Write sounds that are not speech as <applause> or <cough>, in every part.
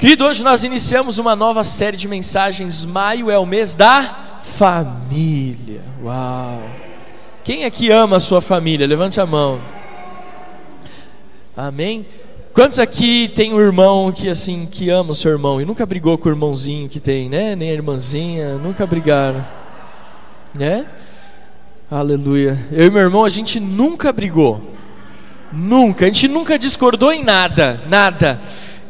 Querido, hoje nós iniciamos uma nova série de mensagens. Maio é o mês da família. Uau! Quem aqui ama a sua família? Levante a mão. Amém? Quantos aqui tem um irmão que assim que ama o seu irmão e nunca brigou com o irmãozinho que tem, né? Nem a irmãzinha, nunca brigaram, né? Aleluia. Eu e meu irmão a gente nunca brigou, nunca. A gente nunca discordou em nada, nada.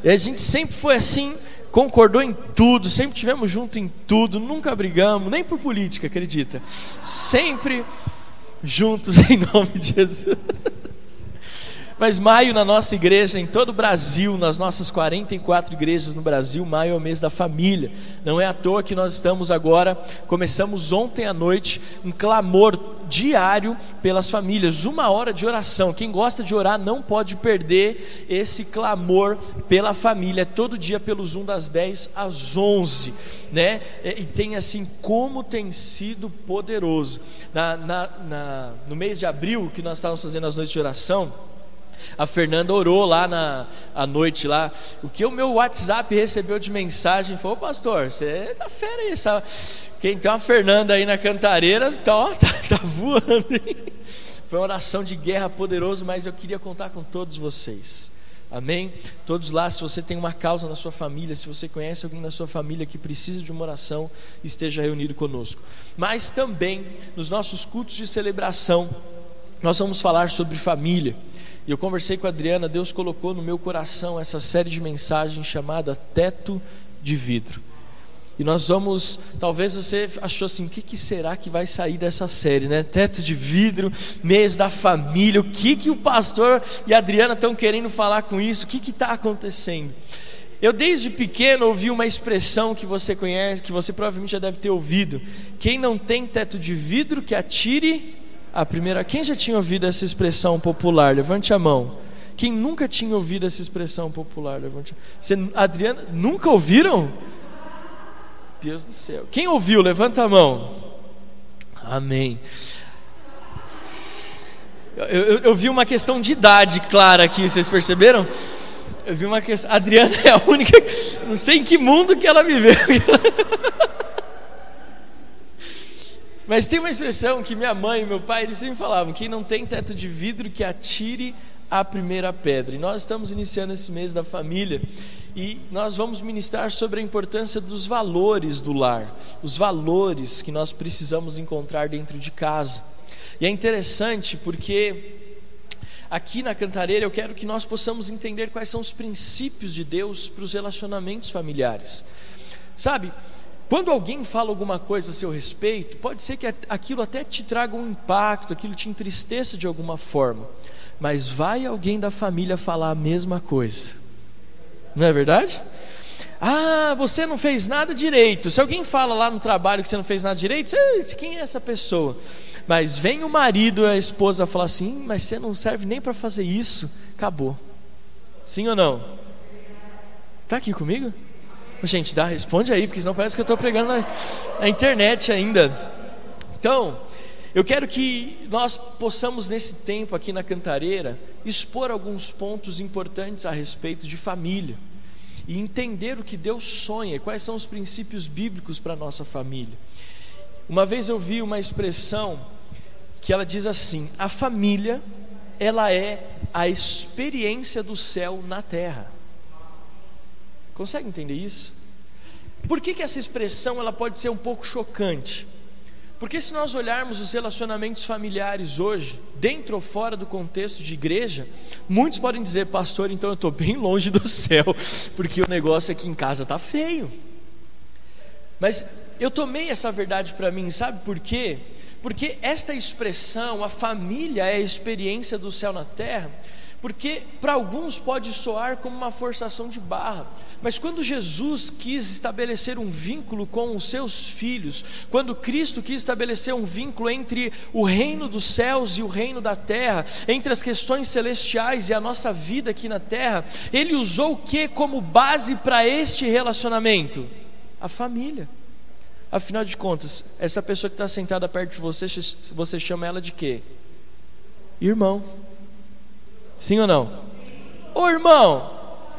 E a gente sempre foi assim, concordou em tudo, sempre tivemos junto em tudo, nunca brigamos, nem por política, acredita. Sempre juntos <laughs> em nome de Jesus. Mas maio na nossa igreja, em todo o Brasil, nas nossas 44 igrejas no Brasil, maio é o mês da família. Não é à toa que nós estamos agora, começamos ontem à noite, um clamor diário pelas famílias, uma hora de oração. Quem gosta de orar não pode perder esse clamor pela família, todo dia pelo Zoom das 10 às 11. Né? E tem assim, como tem sido poderoso. Na, na, na, no mês de abril, que nós estávamos fazendo as noites de oração, a Fernanda orou lá na à noite lá. O que o meu WhatsApp recebeu de mensagem foi: Ô pastor, você tá fera aí, sabe? Quem tem uma Fernanda aí na cantareira, tá, <laughs> tá, tá voando. Hein? Foi uma oração de guerra poderosa, mas eu queria contar com todos vocês. Amém? Todos lá, se você tem uma causa na sua família, se você conhece alguém na sua família que precisa de uma oração, esteja reunido conosco. Mas também, nos nossos cultos de celebração, nós vamos falar sobre família. E eu conversei com a Adriana, Deus colocou no meu coração essa série de mensagens chamada Teto de Vidro. E nós vamos, talvez você achou assim, o que, que, será que vai sair dessa série, né? Teto de vidro, mês da família, o que, que o pastor e a Adriana estão querendo falar com isso? O que está acontecendo? Eu desde pequeno ouvi uma expressão que você conhece, que você provavelmente já deve ter ouvido. Quem não tem teto de vidro, que atire a primeira, quem já tinha ouvido essa expressão popular? Levante a mão. Quem nunca tinha ouvido essa expressão popular? Levante. Você, Adriana, nunca ouviram? Deus do céu. Quem ouviu? Levanta a mão. Amém. Eu, eu, eu, vi uma questão de idade clara aqui, vocês perceberam? Eu vi uma questão. Adriana é a única. Não sei em que mundo que ela viveu. <laughs> Mas tem uma expressão que minha mãe e meu pai eles sempre falavam: quem não tem teto de vidro que atire a primeira pedra. E nós estamos iniciando esse mês da família e nós vamos ministrar sobre a importância dos valores do lar, os valores que nós precisamos encontrar dentro de casa. E é interessante porque aqui na Cantareira eu quero que nós possamos entender quais são os princípios de Deus para os relacionamentos familiares. Sabe, quando alguém fala alguma coisa a seu respeito, pode ser que aquilo até te traga um impacto, aquilo te entristeça de alguma forma, mas vai alguém da família falar a mesma coisa, não é verdade? Ah, você não fez nada direito. Se alguém fala lá no trabalho que você não fez nada direito, você, quem é essa pessoa? Mas vem o marido e a esposa falar assim: mas você não serve nem para fazer isso. Acabou. Sim ou não? Está aqui comigo? Gente, dá, responde aí, porque senão parece que eu estou pregando na, na internet ainda. Então, eu quero que nós possamos, nesse tempo aqui na Cantareira, expor alguns pontos importantes a respeito de família e entender o que Deus sonha, quais são os princípios bíblicos para a nossa família. Uma vez eu vi uma expressão que ela diz assim: a família, ela é a experiência do céu na terra. Consegue entender isso? Por que, que essa expressão ela pode ser um pouco chocante? Porque se nós olharmos os relacionamentos familiares hoje, dentro ou fora do contexto de igreja, muitos podem dizer, pastor, então eu estou bem longe do céu, porque o negócio aqui em casa está feio. Mas eu tomei essa verdade para mim, sabe por quê? Porque esta expressão, a família é a experiência do céu na terra, porque para alguns pode soar como uma forçação de barra. Mas quando Jesus quis estabelecer um vínculo com os seus filhos, quando Cristo quis estabelecer um vínculo entre o reino dos céus e o reino da terra, entre as questões celestiais e a nossa vida aqui na terra, ele usou o que como base para este relacionamento? A família. Afinal de contas, essa pessoa que está sentada perto de você, você chama ela de quê? Irmão. Sim ou não? Ô irmão,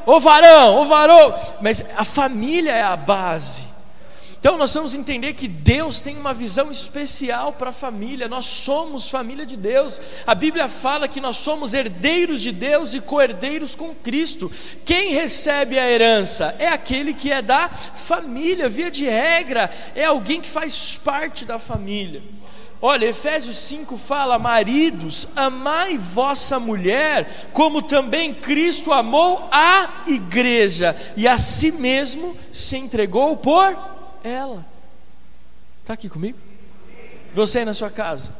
ô varão, ô varão. Mas a família é a base. Então nós vamos entender que Deus tem uma visão especial para a família, nós somos família de Deus. A Bíblia fala que nós somos herdeiros de Deus e co-herdeiros com Cristo. Quem recebe a herança é aquele que é da família, via de regra, é alguém que faz parte da família. Olha, Efésios 5 fala: Maridos, amai vossa mulher, como também Cristo amou a igreja e a si mesmo se entregou por ela. Está aqui comigo? Você aí na sua casa.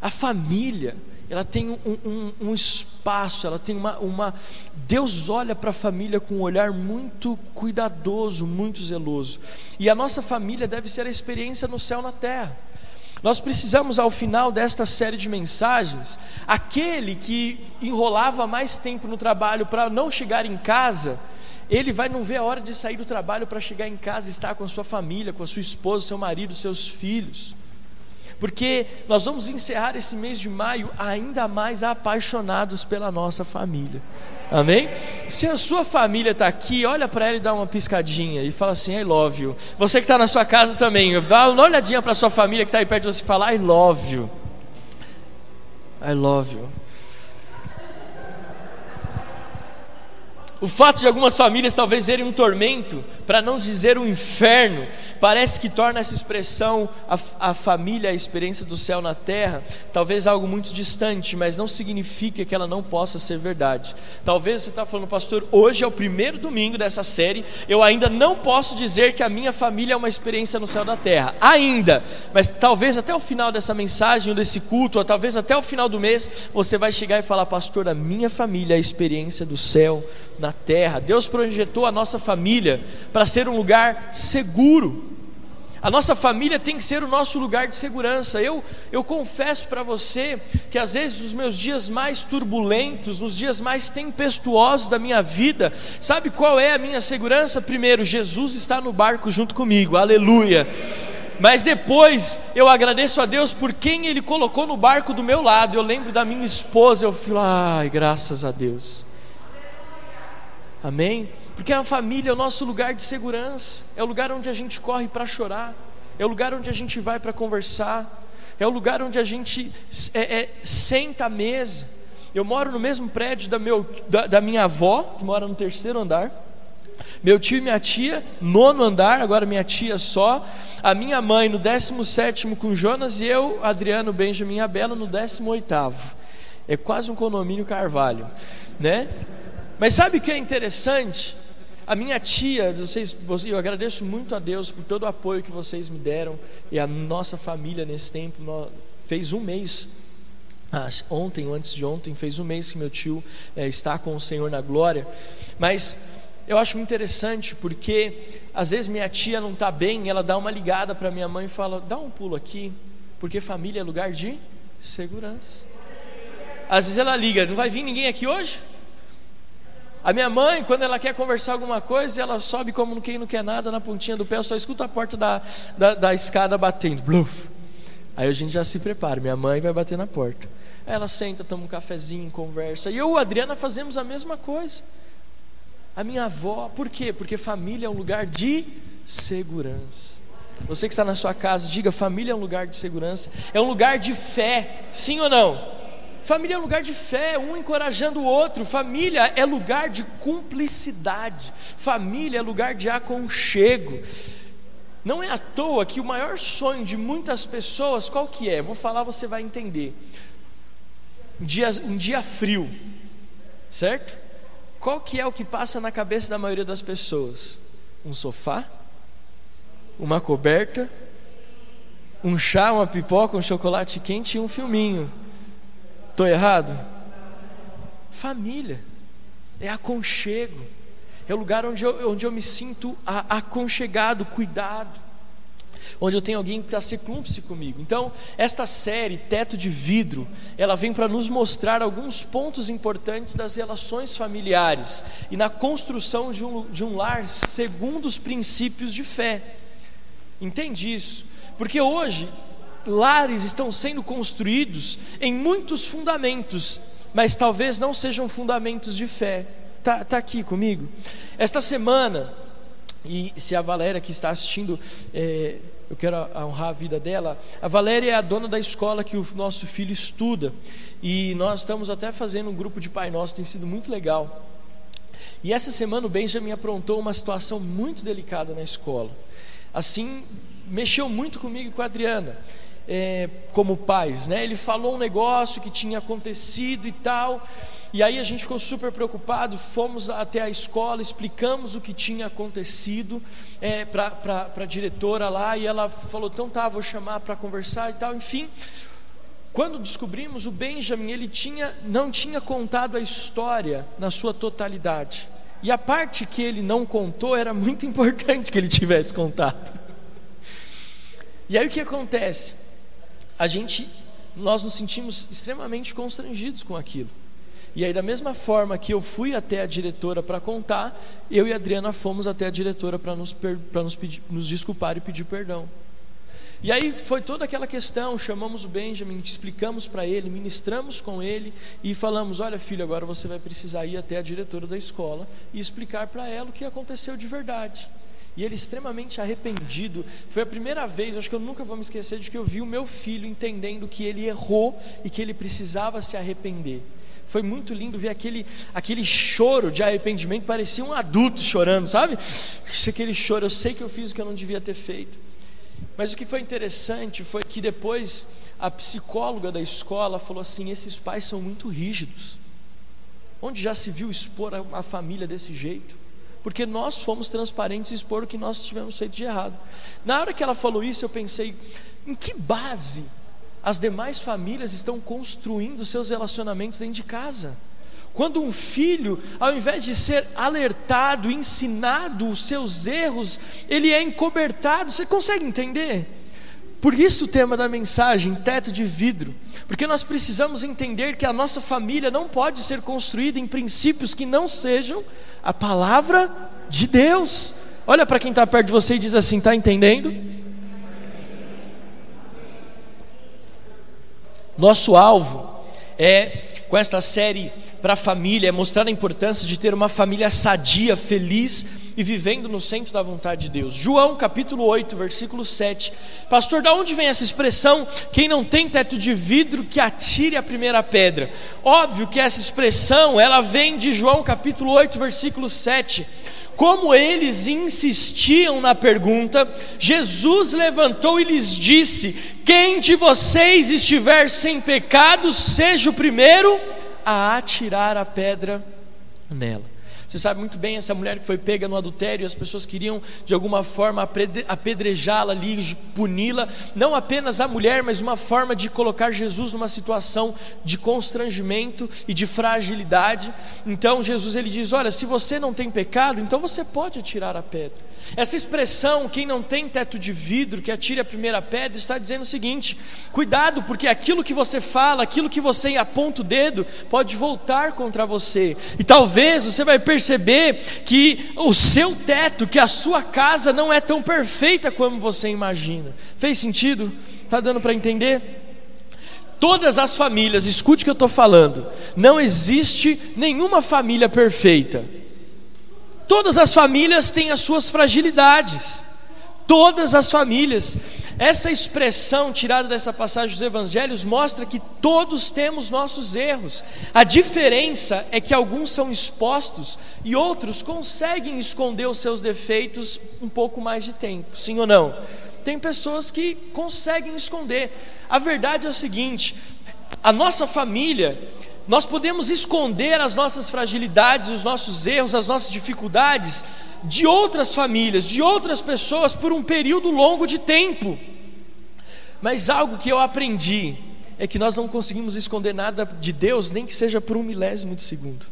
A família, ela tem um, um, um espaço, ela tem uma. uma Deus olha para a família com um olhar muito cuidadoso, muito zeloso. E a nossa família deve ser a experiência no céu na terra. Nós precisamos, ao final desta série de mensagens, aquele que enrolava mais tempo no trabalho para não chegar em casa, ele vai não ver a hora de sair do trabalho para chegar em casa e estar com a sua família, com a sua esposa, seu marido, seus filhos. Porque nós vamos encerrar esse mês de maio ainda mais apaixonados pela nossa família. Amém? Se a sua família está aqui, olha para ela e dá uma piscadinha e fala assim: I love you. Você que está na sua casa também, dá uma olhadinha para sua família que está aí perto de você e fala: I love you. I love you. O fato de algumas famílias talvez verem um tormento, para não dizer um inferno, parece que torna essa expressão, a, a, família, a experiência do céu na terra, talvez algo muito distante, mas não significa que ela não possa ser verdade. Talvez você está falando, pastor, hoje é o primeiro domingo dessa série, eu ainda não posso dizer que a minha família é uma experiência no céu da terra, ainda, mas talvez até o final dessa mensagem, ou desse culto, ou talvez até o final do mês, você vai chegar e falar, pastor, a minha família é a experiência do céu na terra. Deus projetou a nossa família para ser um lugar seguro. A nossa família tem que ser o nosso lugar de segurança. Eu, eu confesso para você que às vezes nos meus dias mais turbulentos, nos dias mais tempestuosos da minha vida, sabe qual é a minha segurança? Primeiro, Jesus está no barco junto comigo, aleluia. Mas depois eu agradeço a Deus por quem Ele colocou no barco do meu lado. Eu lembro da minha esposa, eu falo, ai, graças a Deus. Amém? Porque a família é o nosso lugar de segurança, é o lugar onde a gente corre para chorar, é o lugar onde a gente vai para conversar, é o lugar onde a gente é, é, senta à mesa. Eu moro no mesmo prédio da, meu, da, da minha avó, que mora no terceiro andar. Meu tio e minha tia, nono andar, agora minha tia só. A minha mãe no décimo sétimo com Jonas e eu, Adriano, Benjamin e Abela no décimo oitavo. É quase um condomínio Carvalho, né? Mas sabe o que é interessante? A minha tia, vocês, eu agradeço muito a Deus por todo o apoio que vocês me deram e a nossa família nesse tempo nós, fez um mês. Ontem ou antes de ontem fez um mês que meu tio é, está com o Senhor na glória. Mas eu acho interessante porque às vezes minha tia não está bem, ela dá uma ligada para minha mãe e fala: dá um pulo aqui, porque família é lugar de segurança. Às vezes ela liga: não vai vir ninguém aqui hoje? A minha mãe, quando ela quer conversar alguma coisa, ela sobe como quem não quer nada na pontinha do pé, só escuta a porta da, da, da escada batendo. Bluff. Aí a gente já se prepara, minha mãe vai bater na porta. Aí ela senta, toma um cafezinho, conversa. E eu e a Adriana fazemos a mesma coisa. A minha avó, por quê? Porque família é um lugar de segurança. Você que está na sua casa, diga: família é um lugar de segurança, é um lugar de fé, sim ou não? Família é lugar de fé, um encorajando o outro. Família é lugar de cumplicidade. Família é lugar de aconchego. Não é à toa que o maior sonho de muitas pessoas, qual que é? Vou falar, você vai entender. Um dia, um dia frio, certo? Qual que é o que passa na cabeça da maioria das pessoas? Um sofá, uma coberta, um chá, uma pipoca, um chocolate quente e um filminho. Estou errado? Família é aconchego, é o lugar onde eu, onde eu me sinto aconchegado, cuidado, onde eu tenho alguém para ser cúmplice comigo. Então, esta série, Teto de Vidro, ela vem para nos mostrar alguns pontos importantes das relações familiares e na construção de um, de um lar segundo os princípios de fé. Entende isso? Porque hoje lares estão sendo construídos em muitos fundamentos, mas talvez não sejam fundamentos de fé. tá, tá aqui comigo? Esta semana, e se a Valéria que está assistindo, é, eu quero honrar a vida dela. A Valéria é a dona da escola que o nosso filho estuda. E nós estamos até fazendo um grupo de Pai Nosso, tem sido muito legal. E essa semana o Benjamin aprontou uma situação muito delicada na escola. Assim, mexeu muito comigo e com a Adriana, é, como pais, né? Ele falou um negócio que tinha acontecido e tal. E aí a gente ficou super preocupado, fomos até a escola, explicamos o que tinha acontecido é, para a diretora lá, e ela falou, então tá, vou chamar para conversar e tal, enfim. Quando descobrimos, o Benjamin, ele tinha, não tinha contado a história na sua totalidade. E a parte que ele não contou era muito <laughs> importante que ele tivesse contado. E aí o que acontece? A gente, nós nos sentimos extremamente constrangidos com aquilo. E aí, da mesma forma que eu fui até a diretora para contar, eu e a Adriana fomos até a diretora para nos, nos, nos desculpar e pedir perdão. E aí foi toda aquela questão, chamamos o Benjamin, explicamos para ele, ministramos com ele e falamos: "Olha, filho, agora você vai precisar ir até a diretora da escola e explicar para ela o que aconteceu de verdade". E ele extremamente arrependido. Foi a primeira vez, acho que eu nunca vou me esquecer de que eu vi o meu filho entendendo que ele errou e que ele precisava se arrepender. Foi muito lindo ver aquele, aquele choro de arrependimento, parecia um adulto chorando, sabe? Aquele choro, eu sei que eu fiz o que eu não devia ter feito. Mas o que foi interessante foi que depois a psicóloga da escola falou assim: esses pais são muito rígidos. Onde já se viu expor a família desse jeito? Porque nós fomos transparentes e expor o que nós tivemos feito de errado. Na hora que ela falou isso, eu pensei: em que base as demais famílias estão construindo seus relacionamentos dentro de casa. Quando um filho, ao invés de ser alertado, ensinado os seus erros, ele é encobertado. Você consegue entender? Por isso o tema da mensagem, teto de vidro. Porque nós precisamos entender que a nossa família não pode ser construída em princípios que não sejam a palavra de Deus. Olha para quem está perto de você e diz assim: está entendendo? Nosso alvo é, com esta série para a família, é mostrar a importância de ter uma família sadia, feliz e vivendo no centro da vontade de Deus. João capítulo 8, versículo 7. Pastor, da onde vem essa expressão? Quem não tem teto de vidro, que atire a primeira pedra. Óbvio que essa expressão, ela vem de João capítulo 8, versículo 7 como eles insistiam na pergunta, Jesus levantou e lhes disse: Quem de vocês estiver sem pecado, seja o primeiro a atirar a pedra nela. Você sabe muito bem essa mulher que foi pega no adultério, as pessoas queriam de alguma forma apedrejá-la ali, puni-la, não apenas a mulher, mas uma forma de colocar Jesus numa situação de constrangimento e de fragilidade. Então Jesus ele diz: "Olha, se você não tem pecado, então você pode atirar a pedra". Essa expressão, quem não tem teto de vidro, que atire a primeira pedra, está dizendo o seguinte: cuidado, porque aquilo que você fala, aquilo que você aponta o dedo, pode voltar contra você. E talvez você vai perceber que o seu teto, que a sua casa não é tão perfeita como você imagina. Fez sentido? Está dando para entender? Todas as famílias, escute o que eu estou falando, não existe nenhuma família perfeita. Todas as famílias têm as suas fragilidades. Todas as famílias. Essa expressão tirada dessa passagem dos evangelhos mostra que todos temos nossos erros. A diferença é que alguns são expostos e outros conseguem esconder os seus defeitos um pouco mais de tempo. Sim ou não? Tem pessoas que conseguem esconder. A verdade é o seguinte: a nossa família nós podemos esconder as nossas fragilidades, os nossos erros, as nossas dificuldades de outras famílias, de outras pessoas por um período longo de tempo. Mas algo que eu aprendi é que nós não conseguimos esconder nada de Deus, nem que seja por um milésimo de segundo.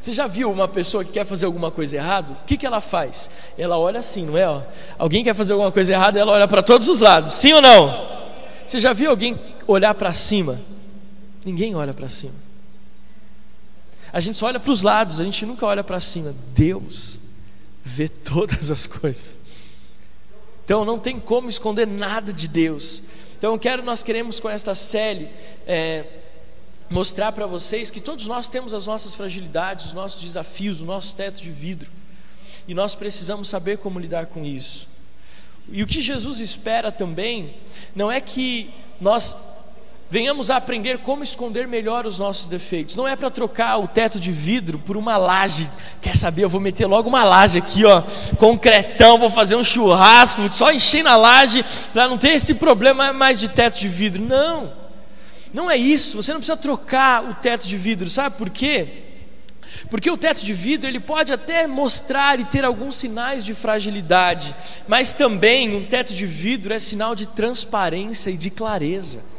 Você já viu uma pessoa que quer fazer alguma coisa errada? O que, que ela faz? Ela olha assim, não é? Alguém quer fazer alguma coisa errada, ela olha para todos os lados, sim ou não? Você já viu alguém olhar para cima? Ninguém olha para cima. A gente só olha para os lados, a gente nunca olha para cima. Deus vê todas as coisas. Então não tem como esconder nada de Deus. Então quero, nós queremos com esta série é, mostrar para vocês que todos nós temos as nossas fragilidades, os nossos desafios, o nosso teto de vidro. E nós precisamos saber como lidar com isso. E o que Jesus espera também não é que nós venhamos a aprender como esconder melhor os nossos defeitos. Não é para trocar o teto de vidro por uma laje. Quer saber? Eu vou meter logo uma laje aqui, ó, concretão, vou fazer um churrasco, só encher na laje para não ter esse problema mais de teto de vidro. Não. Não é isso. Você não precisa trocar o teto de vidro, sabe por quê? Porque o teto de vidro ele pode até mostrar e ter alguns sinais de fragilidade, mas também um teto de vidro é sinal de transparência e de clareza.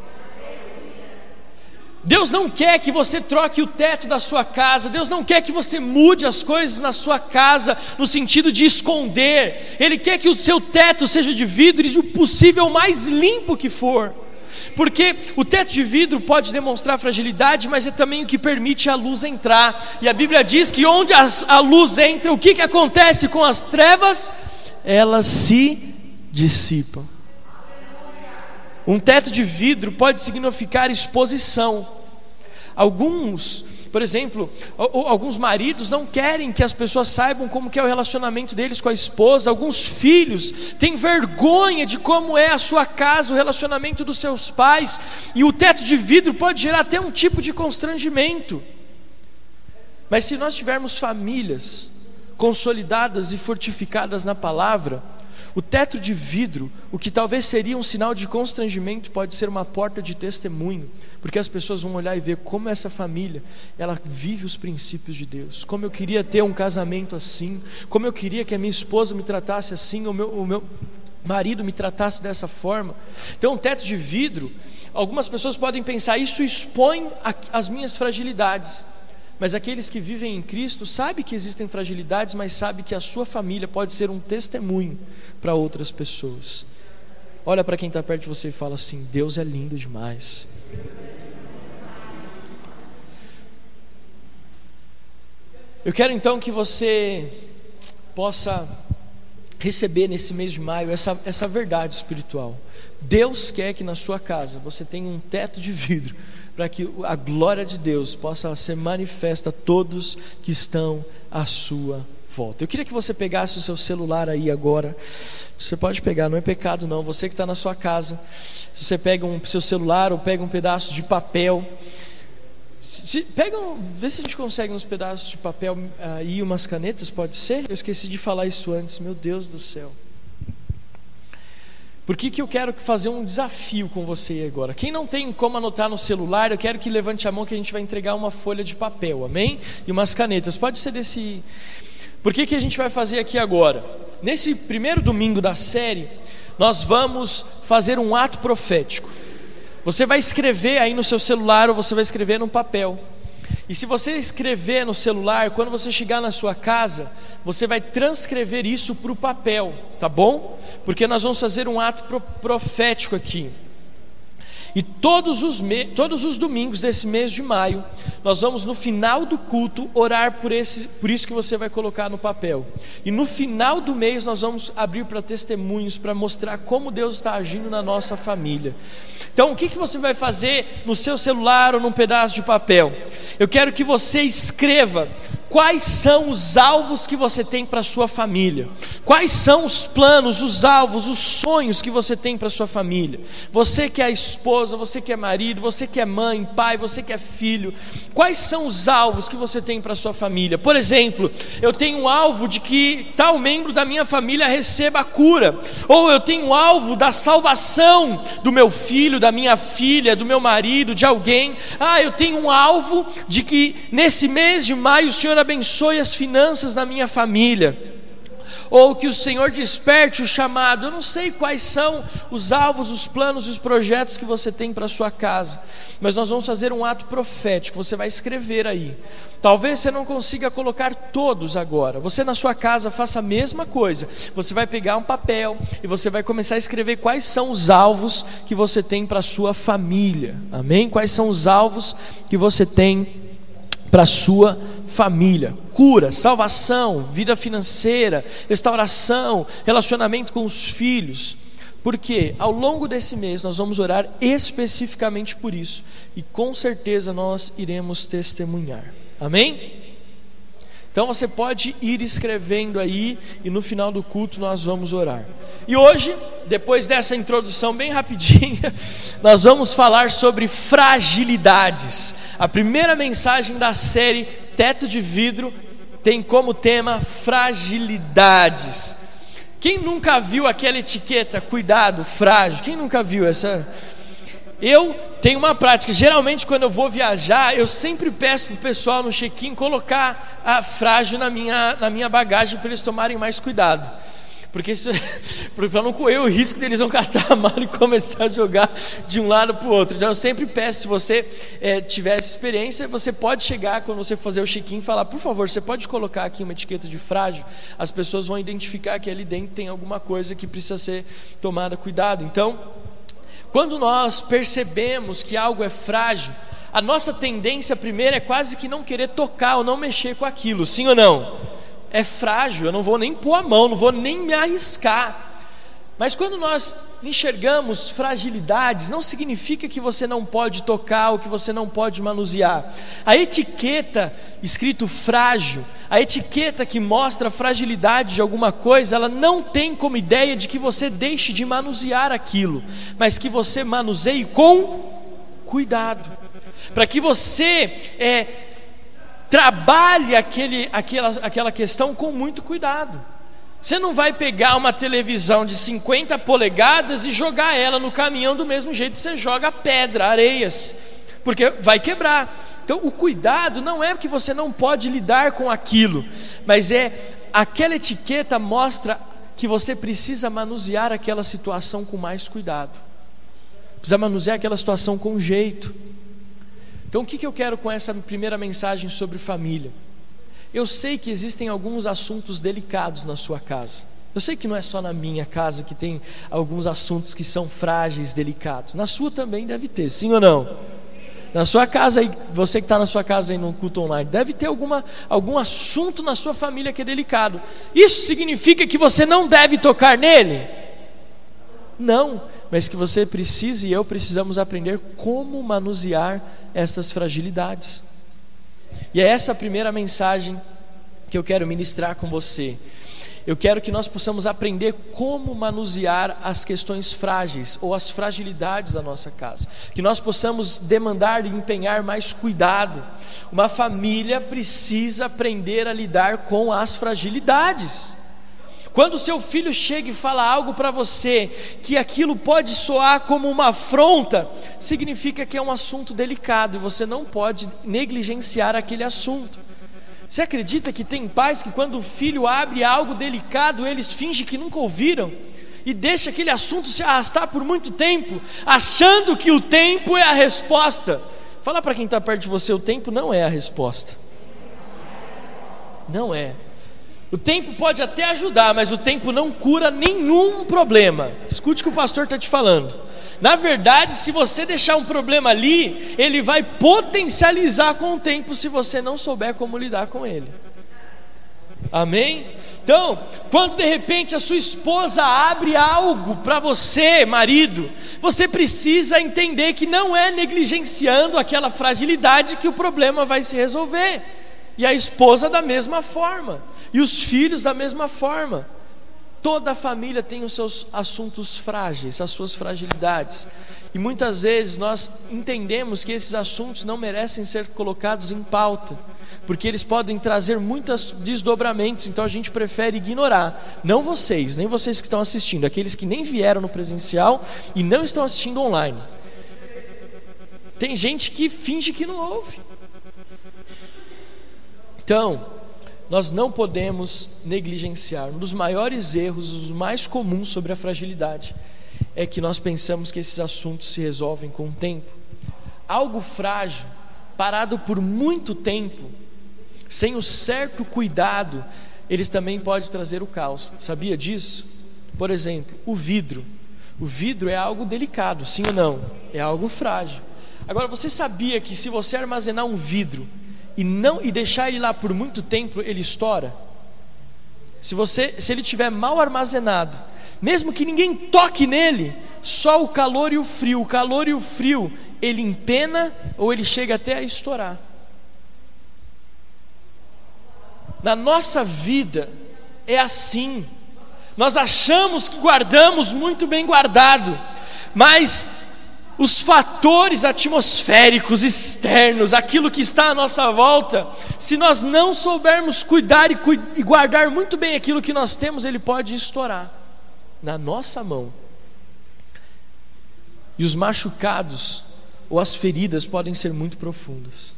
Deus não quer que você troque o teto da sua casa, Deus não quer que você mude as coisas na sua casa no sentido de esconder, Ele quer que o seu teto seja de vidro e o possível mais limpo que for. Porque o teto de vidro pode demonstrar fragilidade, mas é também o que permite a luz entrar. E a Bíblia diz que onde a luz entra, o que, que acontece com as trevas? Elas se dissipam. Um teto de vidro pode significar exposição. Alguns por exemplo, alguns maridos não querem que as pessoas saibam como é o relacionamento deles com a esposa. Alguns filhos têm vergonha de como é a sua casa, o relacionamento dos seus pais. E o teto de vidro pode gerar até um tipo de constrangimento. Mas se nós tivermos famílias consolidadas e fortificadas na palavra, o teto de vidro, o que talvez seria um sinal de constrangimento, pode ser uma porta de testemunho, porque as pessoas vão olhar e ver como essa família, ela vive os princípios de Deus. Como eu queria ter um casamento assim, como eu queria que a minha esposa me tratasse assim, o meu, o meu marido me tratasse dessa forma. Então, um teto de vidro, algumas pessoas podem pensar, isso expõe as minhas fragilidades. Mas aqueles que vivem em Cristo sabem que existem fragilidades, mas sabem que a sua família pode ser um testemunho para outras pessoas. Olha para quem está perto de você e fala assim: Deus é lindo demais. Eu quero então que você possa receber nesse mês de maio essa, essa verdade espiritual. Deus quer que na sua casa você tenha um teto de vidro para que a glória de Deus possa ser manifesta a todos que estão à sua volta. Eu queria que você pegasse o seu celular aí agora. Você pode pegar, não é pecado não. Você que está na sua casa, se você pega um seu celular ou pega um pedaço de papel, se, pega, vê se a gente consegue uns pedaços de papel aí, umas canetas, pode ser? Eu esqueci de falar isso antes. Meu Deus do céu. Por que, que eu quero fazer um desafio com você agora? Quem não tem como anotar no celular, eu quero que levante a mão que a gente vai entregar uma folha de papel, amém? E umas canetas. Pode ser desse. Por que, que a gente vai fazer aqui agora? Nesse primeiro domingo da série, nós vamos fazer um ato profético. Você vai escrever aí no seu celular ou você vai escrever no papel. E se você escrever no celular, quando você chegar na sua casa, você vai transcrever isso para o papel, tá bom? Porque nós vamos fazer um ato profético aqui. E todos os, todos os domingos desse mês de maio, nós vamos no final do culto orar por, esse, por isso que você vai colocar no papel. E no final do mês nós vamos abrir para testemunhos, para mostrar como Deus está agindo na nossa família. Então, o que, que você vai fazer no seu celular ou num pedaço de papel? Eu quero que você escreva Quais são os alvos que você tem para sua família? Quais são os planos, os alvos, os sonhos que você tem para sua família? Você que é esposa, você que é marido, você que é mãe, pai, você que é filho. Quais são os alvos que você tem para sua família? Por exemplo, eu tenho um alvo de que tal membro da minha família receba a cura. Ou eu tenho um alvo da salvação do meu filho, da minha filha, do meu marido, de alguém. Ah, eu tenho um alvo de que nesse mês de maio o Senhor Senhor abençoe as finanças na minha família, ou que o Senhor desperte o chamado. Eu não sei quais são os alvos, os planos e os projetos que você tem para a sua casa, mas nós vamos fazer um ato profético. Você vai escrever aí. Talvez você não consiga colocar todos agora. Você na sua casa faça a mesma coisa. Você vai pegar um papel e você vai começar a escrever quais são os alvos que você tem para sua família. Amém? Quais são os alvos que você tem para a sua família? Família, cura, salvação, vida financeira, restauração, relacionamento com os filhos. Porque ao longo desse mês nós vamos orar especificamente por isso e com certeza nós iremos testemunhar. Amém? Então você pode ir escrevendo aí e no final do culto nós vamos orar. E hoje, depois dessa introdução bem rapidinha, <laughs> nós vamos falar sobre fragilidades. A primeira mensagem da série Teto de Vidro tem como tema fragilidades. Quem nunca viu aquela etiqueta, cuidado, frágil? Quem nunca viu essa? Eu tenho uma prática, geralmente quando eu vou viajar, eu sempre peço para o pessoal no check-in colocar a frágil na minha, na minha bagagem para eles tomarem mais cuidado. Porque <laughs> para não correr o risco deles vão catar a mala e começar a jogar de um lado para o outro. Então eu sempre peço, se você é, tiver essa experiência, você pode chegar quando você fazer o check-in e falar, por favor, você pode colocar aqui uma etiqueta de frágil. As pessoas vão identificar que ali dentro tem alguma coisa que precisa ser tomada cuidado. Então quando nós percebemos que algo é frágil, a nossa tendência primeira é quase que não querer tocar ou não mexer com aquilo, sim ou não? É frágil, eu não vou nem pôr a mão, não vou nem me arriscar. Mas quando nós enxergamos fragilidades, não significa que você não pode tocar ou que você não pode manusear. A etiqueta escrito frágil, a etiqueta que mostra a fragilidade de alguma coisa, ela não tem como ideia de que você deixe de manusear aquilo, mas que você manuseie com cuidado, para que você é, trabalhe aquele, aquela, aquela questão com muito cuidado. Você não vai pegar uma televisão de 50 polegadas e jogar ela no caminhão do mesmo jeito que você joga pedra, areias, porque vai quebrar. Então, o cuidado não é que você não pode lidar com aquilo, mas é aquela etiqueta mostra que você precisa manusear aquela situação com mais cuidado, precisa manusear aquela situação com jeito. Então, o que eu quero com essa primeira mensagem sobre família? Eu sei que existem alguns assuntos delicados na sua casa. Eu sei que não é só na minha casa que tem alguns assuntos que são frágeis, delicados. Na sua também deve ter, sim ou não? Na sua casa, você que está na sua casa aí no culto online, deve ter alguma, algum assunto na sua família que é delicado. Isso significa que você não deve tocar nele? Não, mas que você precisa e eu precisamos aprender como manusear essas fragilidades. E é essa a primeira mensagem que eu quero ministrar com você. Eu quero que nós possamos aprender como manusear as questões frágeis ou as fragilidades da nossa casa. Que nós possamos demandar e empenhar mais cuidado. Uma família precisa aprender a lidar com as fragilidades. Quando seu filho chega e fala algo para você que aquilo pode soar como uma afronta, significa que é um assunto delicado e você não pode negligenciar aquele assunto. Você acredita que tem pais que quando o filho abre algo delicado, eles fingem que nunca ouviram? E deixa aquele assunto se arrastar por muito tempo, achando que o tempo é a resposta. Fala para quem está perto de você: o tempo não é a resposta. Não é. O tempo pode até ajudar, mas o tempo não cura nenhum problema. Escute o que o pastor está te falando. Na verdade, se você deixar um problema ali, ele vai potencializar com o tempo se você não souber como lidar com ele. Amém? Então, quando de repente a sua esposa abre algo para você, marido, você precisa entender que não é negligenciando aquela fragilidade que o problema vai se resolver. E a esposa da mesma forma e os filhos da mesma forma. Toda a família tem os seus assuntos frágeis, as suas fragilidades. E muitas vezes nós entendemos que esses assuntos não merecem ser colocados em pauta, porque eles podem trazer muitos desdobramentos, então a gente prefere ignorar. Não vocês, nem vocês que estão assistindo, aqueles que nem vieram no presencial e não estão assistindo online. Tem gente que finge que não ouve. Então, nós não podemos negligenciar. Um dos maiores erros, os mais comuns sobre a fragilidade, é que nós pensamos que esses assuntos se resolvem com o tempo. Algo frágil, parado por muito tempo, sem o certo cuidado, eles também podem trazer o caos. Sabia disso? Por exemplo, o vidro. O vidro é algo delicado, sim ou não? É algo frágil. Agora, você sabia que se você armazenar um vidro e não e deixar ele lá por muito tempo, ele estoura. Se você, se ele tiver mal armazenado, mesmo que ninguém toque nele, só o calor e o frio, o calor e o frio, ele empena ou ele chega até a estourar. Na nossa vida é assim. Nós achamos que guardamos muito bem guardado, mas os fatores atmosféricos externos, aquilo que está à nossa volta, se nós não soubermos cuidar e, cu e guardar muito bem aquilo que nós temos, ele pode estourar na nossa mão. E os machucados ou as feridas podem ser muito profundas.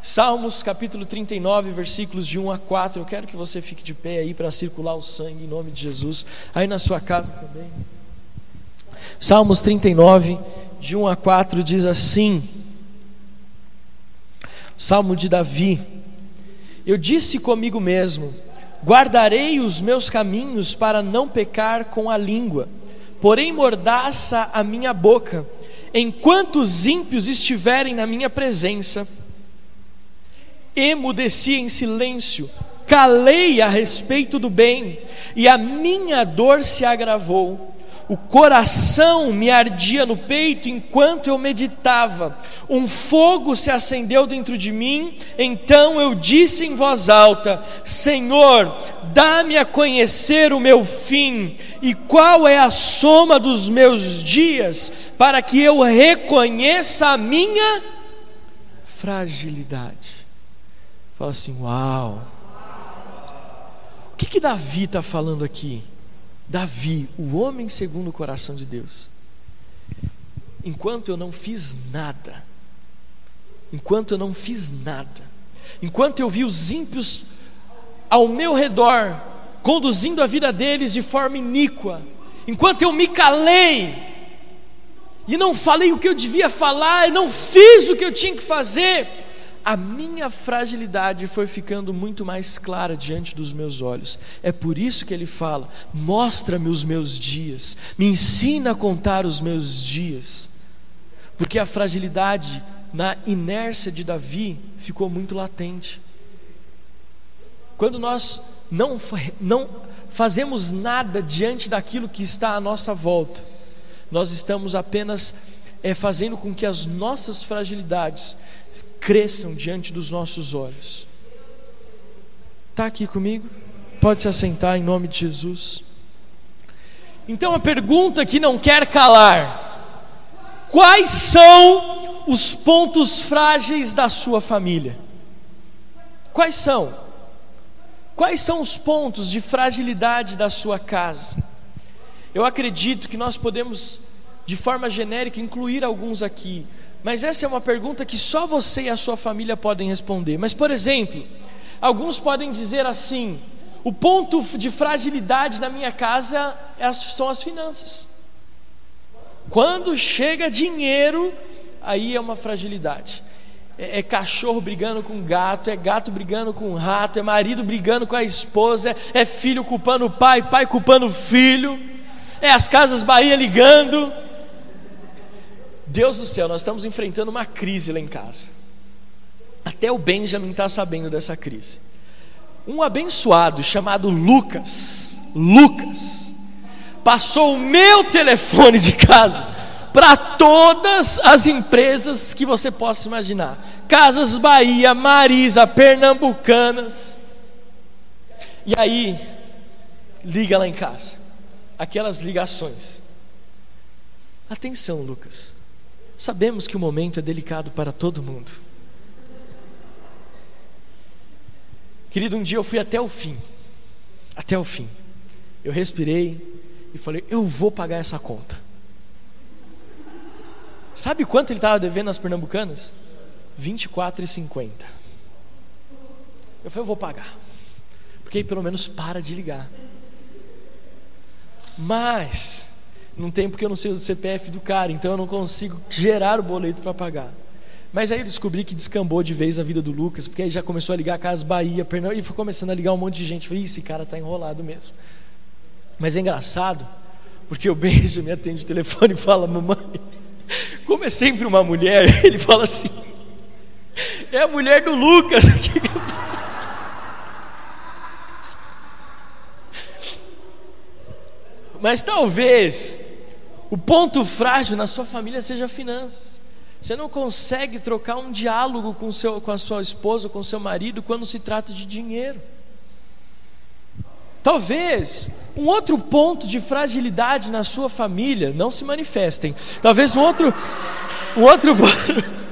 Salmos capítulo 39, versículos de 1 a 4. Eu quero que você fique de pé aí para circular o sangue em nome de Jesus. Aí na sua casa também. Salmos 39, de 1 a 4 diz assim: Salmo de Davi. Eu disse comigo mesmo: Guardarei os meus caminhos para não pecar com a língua, porém mordaça a minha boca, enquanto os ímpios estiverem na minha presença emudeci em silêncio, calei a respeito do bem, e a minha dor se agravou. O coração me ardia no peito enquanto eu meditava. Um fogo se acendeu dentro de mim. Então eu disse em voz alta: Senhor, dá-me a conhecer o meu fim e qual é a soma dos meus dias, para que eu reconheça a minha fragilidade. Fala assim: Uau! O que, que Davi está falando aqui? Davi, o homem segundo o coração de Deus. Enquanto eu não fiz nada, enquanto eu não fiz nada, enquanto eu vi os ímpios ao meu redor, conduzindo a vida deles de forma iníqua, enquanto eu me calei, e não falei o que eu devia falar, e não fiz o que eu tinha que fazer, a minha fragilidade foi ficando muito mais clara diante dos meus olhos. É por isso que ele fala: mostra-me os meus dias, me ensina a contar os meus dias. Porque a fragilidade na inércia de Davi ficou muito latente. Quando nós não, não fazemos nada diante daquilo que está à nossa volta, nós estamos apenas é, fazendo com que as nossas fragilidades cresçam diante dos nossos olhos. Está aqui comigo? Pode se assentar em nome de Jesus. Então a pergunta que não quer calar: quais são os pontos frágeis da sua família? Quais são? Quais são os pontos de fragilidade da sua casa? Eu acredito que nós podemos, de forma genérica, incluir alguns aqui, mas essa é uma pergunta que só você e a sua família podem responder. Mas, por exemplo, alguns podem dizer assim: o ponto de fragilidade na minha casa é são as finanças. Quando chega dinheiro, aí é uma fragilidade. É, é, cachorro brigando com gato, é gato brigando com rato, é marido brigando com a esposa, é, é filho culpando o pai, pai culpando o filho, é as casas Bahia ligando. Deus do céu, nós estamos enfrentando uma crise lá em casa. Até o Benjamin está sabendo dessa crise. Um abençoado chamado Lucas, Lucas, passou o meu telefone de casa para todas as empresas que você possa imaginar: Casas Bahia, Marisa, Pernambucanas. E aí, liga lá em casa, aquelas ligações. Atenção, Lucas. Sabemos que o momento é delicado para todo mundo. Querido, um dia eu fui até o fim. Até o fim. Eu respirei e falei: Eu vou pagar essa conta. Sabe quanto ele estava devendo nas pernambucanas? R$ 24,50. Eu falei: Eu vou pagar. Porque aí pelo menos para de ligar. Mas não tem porque eu não sei o CPF do cara, então eu não consigo gerar o boleto para pagar. Mas aí eu descobri que descambou de vez a vida do Lucas, porque aí já começou a ligar a Casa Bahia, Pernambuco, e foi começando a ligar um monte de gente. Falei, esse cara está enrolado mesmo. Mas é engraçado, porque o beijo me atende o telefone e fala, mamãe, como é sempre uma mulher, <laughs> ele fala assim, é a mulher do Lucas. <laughs> Mas talvez o ponto frágil na sua família seja finanças. Você não consegue trocar um diálogo com, seu, com a sua esposa, com seu marido, quando se trata de dinheiro. Talvez um outro ponto de fragilidade na sua família, não se manifestem. Talvez um outro, um outro,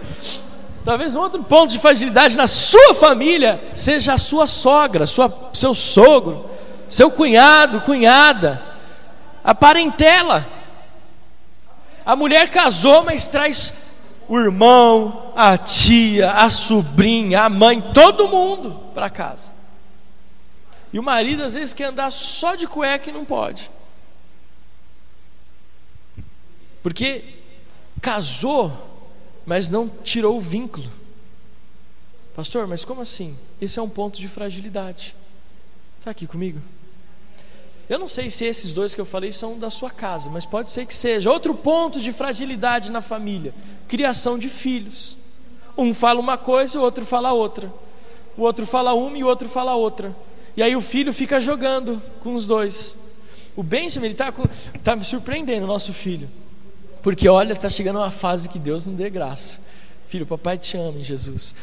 <laughs> talvez um outro ponto de fragilidade na sua família seja a sua sogra, sua, seu sogro, seu cunhado, cunhada, a parentela. A mulher casou, mas traz o irmão, a tia, a sobrinha, a mãe, todo mundo para casa. E o marido às vezes quer andar só de cueca e não pode. Porque casou, mas não tirou o vínculo. Pastor, mas como assim? Esse é um ponto de fragilidade. Está aqui comigo? Eu não sei se esses dois que eu falei são da sua casa, mas pode ser que seja. Outro ponto de fragilidade na família: criação de filhos. Um fala uma coisa, o outro fala outra. O outro fala uma e o outro fala outra. E aí o filho fica jogando com os dois. O Benjamin, está tá me surpreendendo, nosso filho. Porque olha, está chegando uma fase que Deus não dê graça. Filho, papai te ama em Jesus.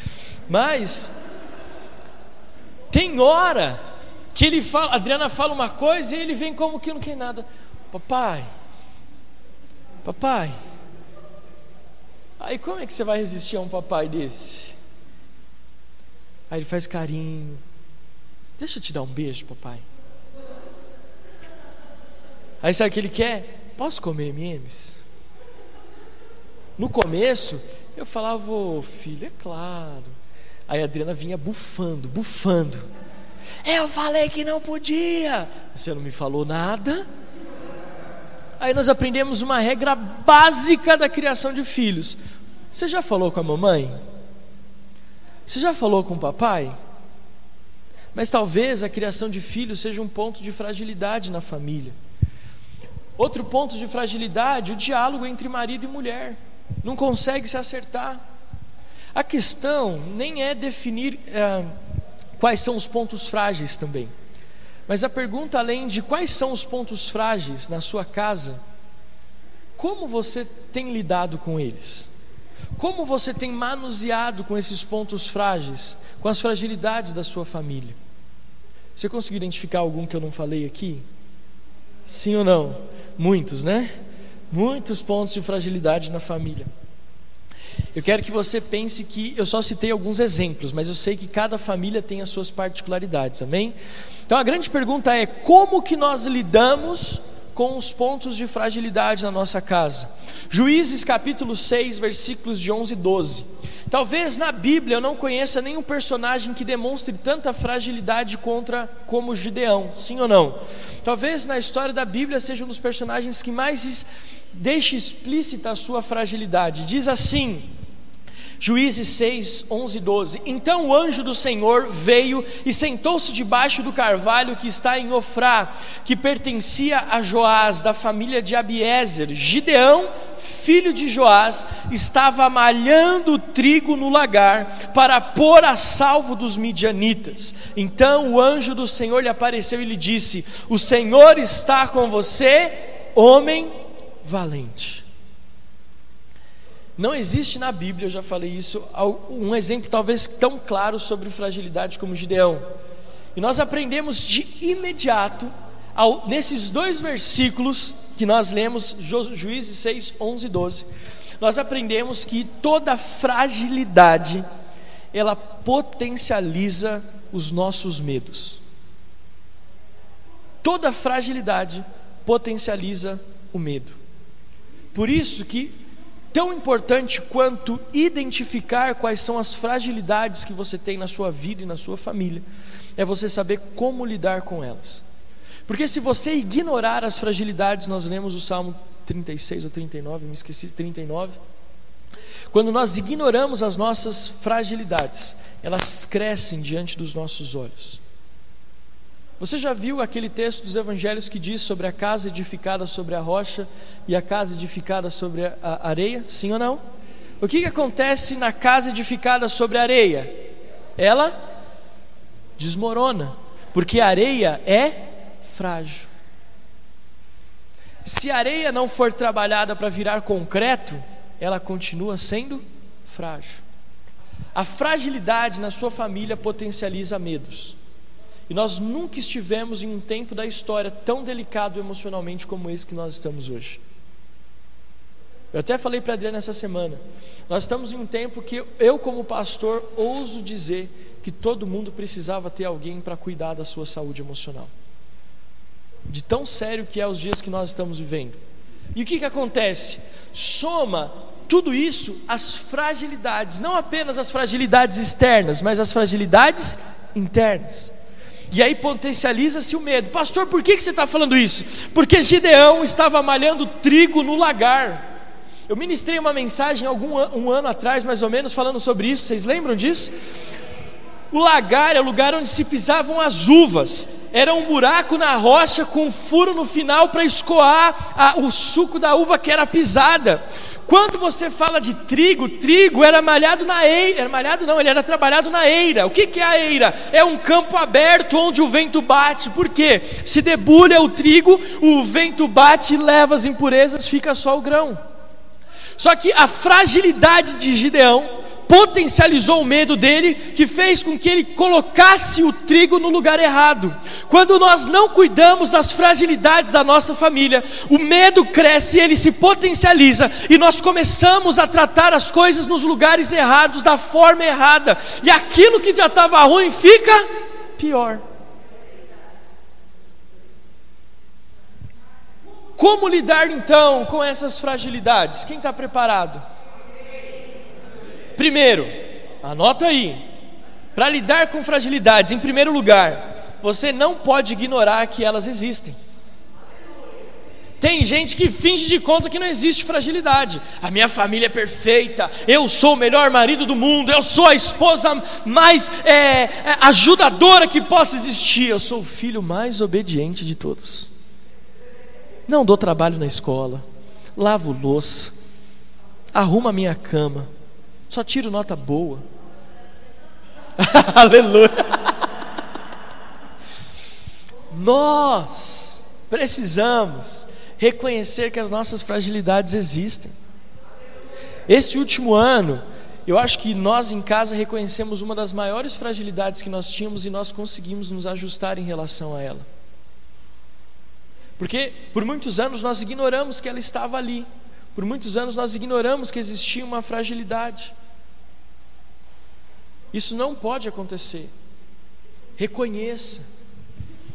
Mas tem hora que ele fala, Adriana fala uma coisa e ele vem como que não quer nada. Papai, papai. Aí como é que você vai resistir a um papai desse? Aí ele faz carinho, Deixa eu te dar um beijo, papai. Aí sabe o que ele quer? Posso comer MMs? No começo, eu falava, oh, filho, é claro. Aí a Adriana vinha bufando, bufando. Eu falei que não podia. Você não me falou nada. Aí nós aprendemos uma regra básica da criação de filhos. Você já falou com a mamãe? Você já falou com o papai? Mas talvez a criação de filhos seja um ponto de fragilidade na família. Outro ponto de fragilidade, o diálogo entre marido e mulher. Não consegue se acertar. A questão nem é definir é, quais são os pontos frágeis também. Mas a pergunta, além de quais são os pontos frágeis na sua casa, como você tem lidado com eles? Como você tem manuseado com esses pontos frágeis, com as fragilidades da sua família? Você conseguiu identificar algum que eu não falei aqui? Sim ou não? Muitos, né? Muitos pontos de fragilidade na família. Eu quero que você pense que eu só citei alguns exemplos, mas eu sei que cada família tem as suas particularidades, amém? Então a grande pergunta é: como que nós lidamos com os pontos de fragilidade na nossa casa? Juízes capítulo 6, versículos de 11 e 12. Talvez na Bíblia eu não conheça nenhum personagem que demonstre tanta fragilidade contra como Gideão, sim ou não? Talvez na história da Bíblia seja um dos personagens que mais deixa explícita a sua fragilidade. Diz assim: Juízes 6, 11 e 12. Então o anjo do Senhor veio e sentou-se debaixo do carvalho que está em Ofrá, que pertencia a Joás, da família de Abiezer. Gideão, filho de Joás, estava malhando trigo no lagar para pôr a salvo dos midianitas. Então o anjo do Senhor lhe apareceu e lhe disse: O Senhor está com você, homem valente. Não existe na Bíblia, eu já falei isso, um exemplo talvez tão claro sobre fragilidade como Gideão. E nós aprendemos de imediato, ao, nesses dois versículos que nós lemos, Juízes 6, 11 e 12, nós aprendemos que toda fragilidade, ela potencializa os nossos medos. Toda fragilidade potencializa o medo. Por isso que tão importante quanto identificar quais são as fragilidades que você tem na sua vida e na sua família, é você saber como lidar com elas. Porque se você ignorar as fragilidades, nós lemos o Salmo 36 ou 39, me esqueci, 39. Quando nós ignoramos as nossas fragilidades, elas crescem diante dos nossos olhos. Você já viu aquele texto dos evangelhos que diz sobre a casa edificada sobre a rocha e a casa edificada sobre a areia? Sim ou não? O que, que acontece na casa edificada sobre a areia? Ela desmorona, porque a areia é frágil. Se a areia não for trabalhada para virar concreto, ela continua sendo frágil. A fragilidade na sua família potencializa medos. E nós nunca estivemos em um tempo da história tão delicado emocionalmente como esse que nós estamos hoje. Eu até falei para Adriana essa semana. Nós estamos em um tempo que eu, como pastor, ouso dizer que todo mundo precisava ter alguém para cuidar da sua saúde emocional. De tão sério que é os dias que nós estamos vivendo. E o que, que acontece? Soma tudo isso as fragilidades, não apenas as fragilidades externas, mas as fragilidades internas. E aí potencializa-se o medo. Pastor, por que, você está falando isso? Porque Gideão estava malhando trigo no lagar. Eu ministrei uma mensagem algum um ano atrás, mais ou menos, falando sobre isso. Vocês lembram disso? O lagar é o lugar onde se pisavam as uvas. Era um buraco na rocha com um furo no final para escoar o suco da uva que era pisada. Quando você fala de trigo, trigo era malhado na eira, era malhado não, ele era trabalhado na eira. O que, que é a eira? É um campo aberto onde o vento bate. Por quê? Se debulha o trigo, o vento bate e leva as impurezas, fica só o grão. Só que a fragilidade de Gideão potencializou o medo dele, que fez com que ele colocasse o trigo no lugar errado. Quando nós não cuidamos das fragilidades da nossa família, o medo cresce, ele se potencializa e nós começamos a tratar as coisas nos lugares errados, da forma errada, e aquilo que já estava ruim fica pior. Como lidar então com essas fragilidades? Quem está preparado? Primeiro, anota aí, para lidar com fragilidades, em primeiro lugar, você não pode ignorar que elas existem. Tem gente que finge de conta que não existe fragilidade. A minha família é perfeita, eu sou o melhor marido do mundo, eu sou a esposa mais é, é, ajudadora que possa existir, eu sou o filho mais obediente de todos. Não dou trabalho na escola, lavo louça, arrumo a minha cama, só tiro nota boa. <laughs> Aleluia. Nós precisamos reconhecer que as nossas fragilidades existem. Esse último ano, eu acho que nós em casa reconhecemos uma das maiores fragilidades que nós tínhamos e nós conseguimos nos ajustar em relação a ela. Porque por muitos anos nós ignoramos que ela estava ali. Por muitos anos nós ignoramos que existia uma fragilidade. Isso não pode acontecer. Reconheça.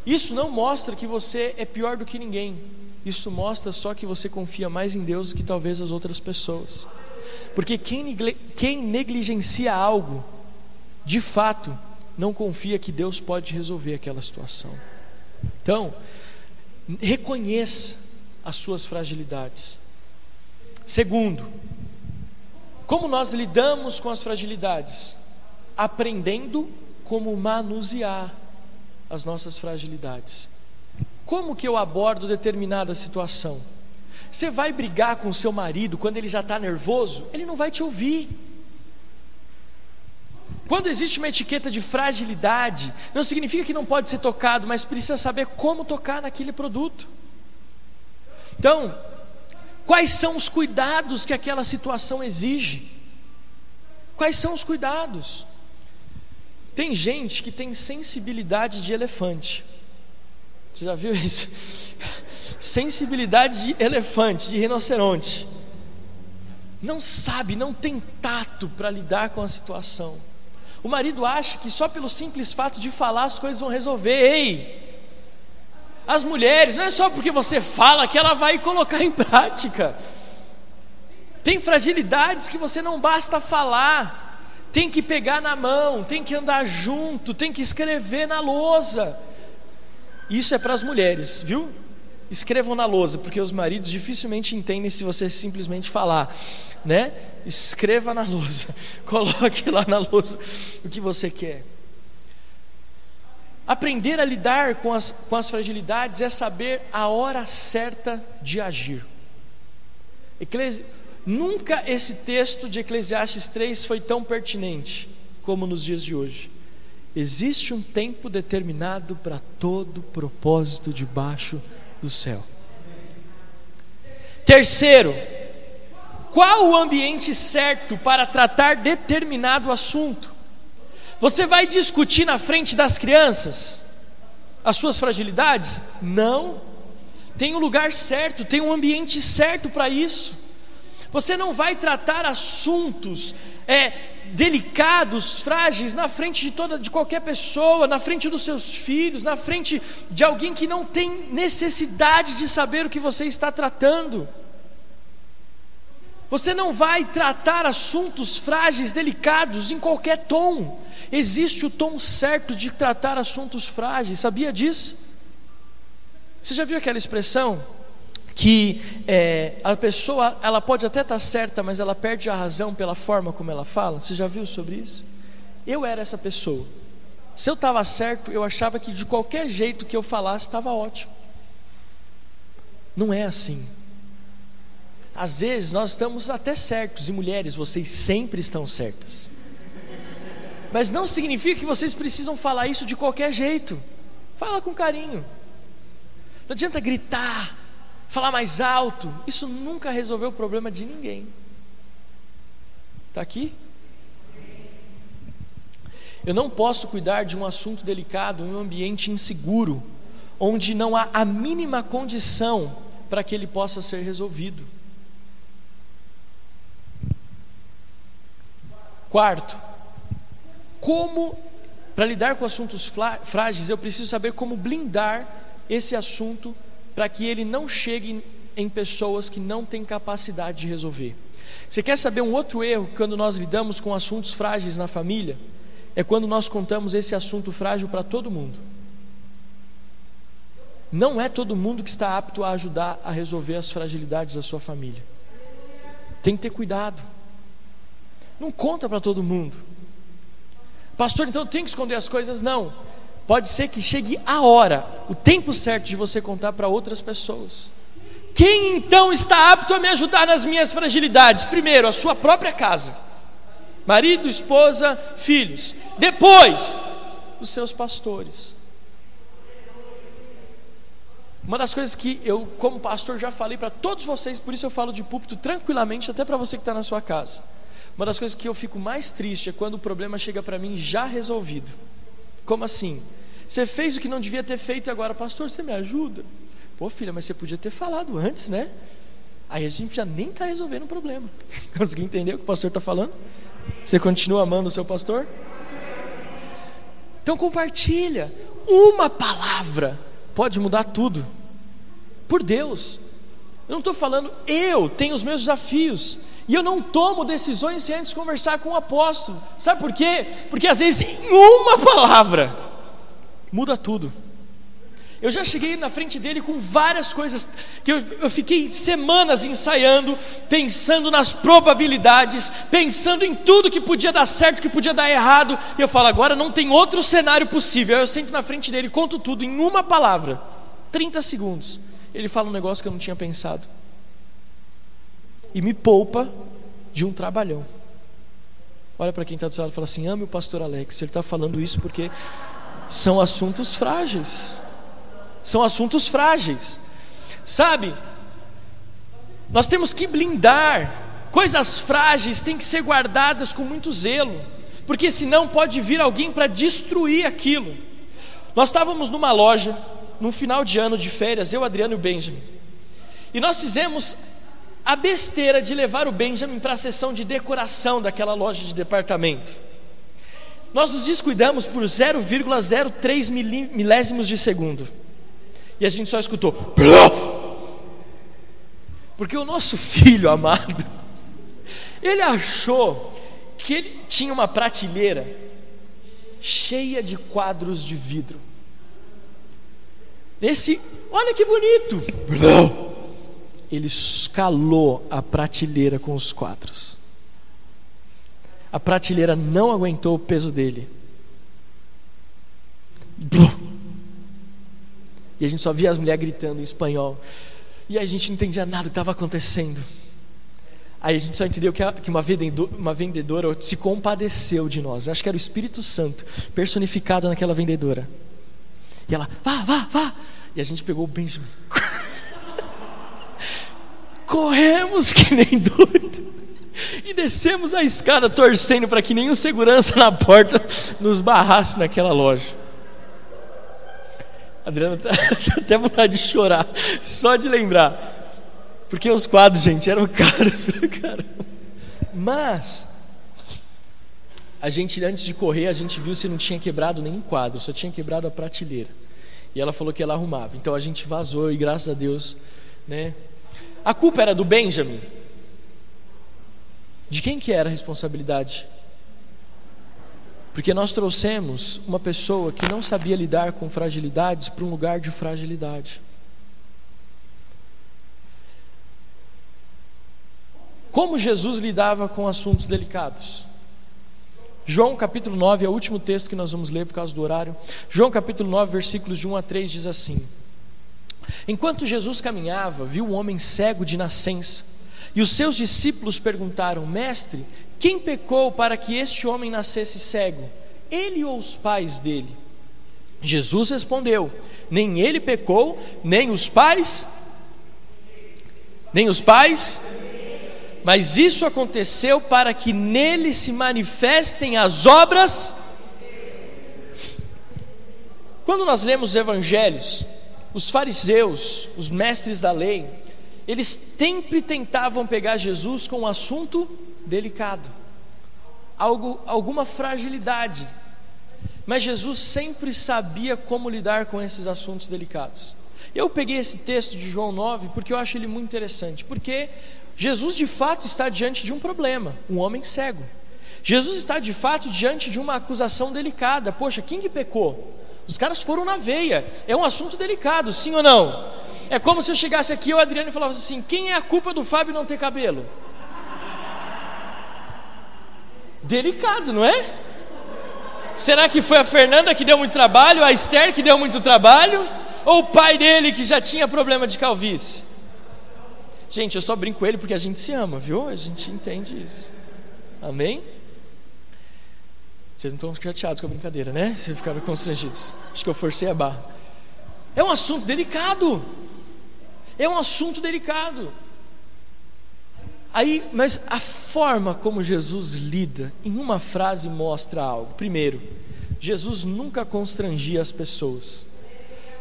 Isso não mostra que você é pior do que ninguém. Isso mostra só que você confia mais em Deus do que talvez as outras pessoas. Porque quem, quem negligencia algo, de fato, não confia que Deus pode resolver aquela situação. Então, reconheça as suas fragilidades. Segundo, como nós lidamos com as fragilidades? Aprendendo como manusear as nossas fragilidades. Como que eu abordo determinada situação? Você vai brigar com seu marido quando ele já está nervoso? Ele não vai te ouvir. Quando existe uma etiqueta de fragilidade, não significa que não pode ser tocado, mas precisa saber como tocar naquele produto. Então, quais são os cuidados que aquela situação exige? Quais são os cuidados? Tem gente que tem sensibilidade de elefante. Você já viu isso? <laughs> Sensibilidade de elefante, de rinoceronte. Não sabe, não tem tato para lidar com a situação. O marido acha que só pelo simples fato de falar as coisas vão resolver. Ei! As mulheres, não é só porque você fala que ela vai colocar em prática. Tem fragilidades que você não basta falar. Tem que pegar na mão, tem que andar junto, tem que escrever na lousa. Isso é para as mulheres, viu? Escrevam na lousa, porque os maridos dificilmente entendem se você simplesmente falar, né? escreva na lousa, <laughs> coloque lá na lousa o que você quer. Aprender a lidar com as, com as fragilidades é saber a hora certa de agir. Eclesi... Nunca esse texto de Eclesiastes 3 foi tão pertinente como nos dias de hoje. Existe um tempo determinado para todo propósito debaixo do céu. Terceiro, qual o ambiente certo para tratar determinado assunto? Você vai discutir na frente das crianças as suas fragilidades? Não. Tem um lugar certo, tem um ambiente certo para isso. Você não vai tratar assuntos é, delicados, frágeis, na frente de toda, de qualquer pessoa, na frente dos seus filhos, na frente de alguém que não tem necessidade de saber o que você está tratando. Você não vai tratar assuntos frágeis, delicados, em qualquer tom. Existe o tom certo de tratar assuntos frágeis, sabia disso? Você já viu aquela expressão que é, a pessoa ela pode até estar certa, mas ela perde a razão pela forma como ela fala? Você já viu sobre isso? Eu era essa pessoa. Se eu estava certo, eu achava que de qualquer jeito que eu falasse estava ótimo. Não é assim. Às vezes nós estamos até certos, e mulheres, vocês sempre estão certas. Mas não significa que vocês precisam falar isso de qualquer jeito. Fala com carinho. Não adianta gritar, falar mais alto. Isso nunca resolveu o problema de ninguém. Está aqui? Eu não posso cuidar de um assunto delicado em um ambiente inseguro, onde não há a mínima condição para que ele possa ser resolvido. Quarto, como, para lidar com assuntos frágeis, eu preciso saber como blindar esse assunto para que ele não chegue em pessoas que não têm capacidade de resolver. Você quer saber um outro erro quando nós lidamos com assuntos frágeis na família? É quando nós contamos esse assunto frágil para todo mundo. Não é todo mundo que está apto a ajudar a resolver as fragilidades da sua família. Tem que ter cuidado. Não conta para todo mundo. Pastor, então eu tenho que esconder as coisas? Não. Pode ser que chegue a hora, o tempo certo de você contar para outras pessoas. Quem então está apto a me ajudar nas minhas fragilidades? Primeiro, a sua própria casa. Marido, esposa, filhos. Depois, os seus pastores. Uma das coisas que eu, como pastor, já falei para todos vocês, por isso eu falo de púlpito tranquilamente, até para você que está na sua casa. Uma das coisas que eu fico mais triste é quando o problema chega para mim já resolvido. Como assim? Você fez o que não devia ter feito e agora, pastor, você me ajuda? Pô, filha, mas você podia ter falado antes, né? Aí a gente já nem está resolvendo o problema. <laughs> Conseguiu entender o que o pastor está falando? Você continua amando o seu pastor? Então compartilha. Uma palavra pode mudar tudo. Por Deus. Eu não estou falando, eu tenho os meus desafios. E eu não tomo decisões sem antes conversar com o apóstolo. Sabe por quê? Porque às vezes em uma palavra muda tudo. Eu já cheguei na frente dele com várias coisas que eu, eu, fiquei semanas ensaiando, pensando nas probabilidades, pensando em tudo que podia dar certo, que podia dar errado. E eu falo, agora não tem outro cenário possível. Aí eu sento na frente dele, conto tudo em uma palavra, 30 segundos. Ele fala um negócio que eu não tinha pensado e me poupa de um trabalhão. Olha para quem está do seu lado e fala assim: ame o pastor Alex. Ele está falando isso porque são assuntos frágeis. São assuntos frágeis. Sabe? Nós temos que blindar. Coisas frágeis têm que ser guardadas com muito zelo, porque senão pode vir alguém para destruir aquilo. Nós estávamos numa loja, no final de ano de férias, eu, Adriano e o Benjamin, e nós fizemos a besteira de levar o Benjamin para a sessão de decoração daquela loja de departamento. Nós nos descuidamos por 0,03 milésimos de segundo. E a gente só escutou. Porque o nosso <laughs> filho amado, ele achou que ele tinha uma prateleira cheia de quadros de vidro. Esse, olha que bonito ele escalou a prateleira com os quadros. A prateleira não aguentou o peso dele. E a gente só via as mulheres gritando em espanhol. E a gente não entendia nada do que estava acontecendo. Aí a gente só entendeu que, uma vendedora se compadeceu de nós. Acho que era o Espírito Santo personificado naquela vendedora. E ela, vá, vá, vá. E a gente pegou o Benjamin. <laughs> corremos que nem doido e descemos a escada torcendo para que nenhum segurança <laughs> na porta nos barrasse naquela loja. Adriano tá, <laughs> tá até vontade de chorar, só de lembrar. Porque os quadros, gente, eram <laughs> caros pra caramba. Mas, a gente, antes de correr, a gente viu se não tinha quebrado nenhum quadro, só tinha quebrado a prateleira. E ela falou que ela arrumava. Então a gente vazou e graças a Deus, né? A culpa era do Benjamin. De quem que era a responsabilidade? Porque nós trouxemos uma pessoa que não sabia lidar com fragilidades para um lugar de fragilidade. Como Jesus lidava com assuntos delicados? João capítulo 9 é o último texto que nós vamos ler por causa do horário. João capítulo 9, versículos de 1 a 3 diz assim: Enquanto Jesus caminhava, viu um homem cego de nascença. E os seus discípulos perguntaram: Mestre, quem pecou para que este homem nascesse cego? Ele ou os pais dele? Jesus respondeu: Nem ele pecou, nem os pais, nem os pais, mas isso aconteceu para que nele se manifestem as obras. Quando nós lemos os evangelhos, os fariseus, os mestres da lei, eles sempre tentavam pegar Jesus com um assunto delicado, algo, alguma fragilidade. Mas Jesus sempre sabia como lidar com esses assuntos delicados. Eu peguei esse texto de João 9 porque eu acho ele muito interessante, porque Jesus de fato está diante de um problema, um homem cego. Jesus está de fato diante de uma acusação delicada. Poxa, quem que pecou? Os caras foram na veia. É um assunto delicado, sim ou não? É como se eu chegasse aqui, o Adriano falasse assim: quem é a culpa do Fábio não ter cabelo? Delicado, não é? Será que foi a Fernanda que deu muito trabalho, a Esther que deu muito trabalho, ou o pai dele que já tinha problema de calvície? Gente, eu só brinco com ele porque a gente se ama, viu? A gente entende isso. Amém? Vocês não estão chateados com a brincadeira, né? Vocês ficaram constrangidos. Acho que eu forcei a barra. É um assunto delicado. É um assunto delicado. Aí, mas a forma como Jesus lida, em uma frase mostra algo. Primeiro, Jesus nunca constrangia as pessoas.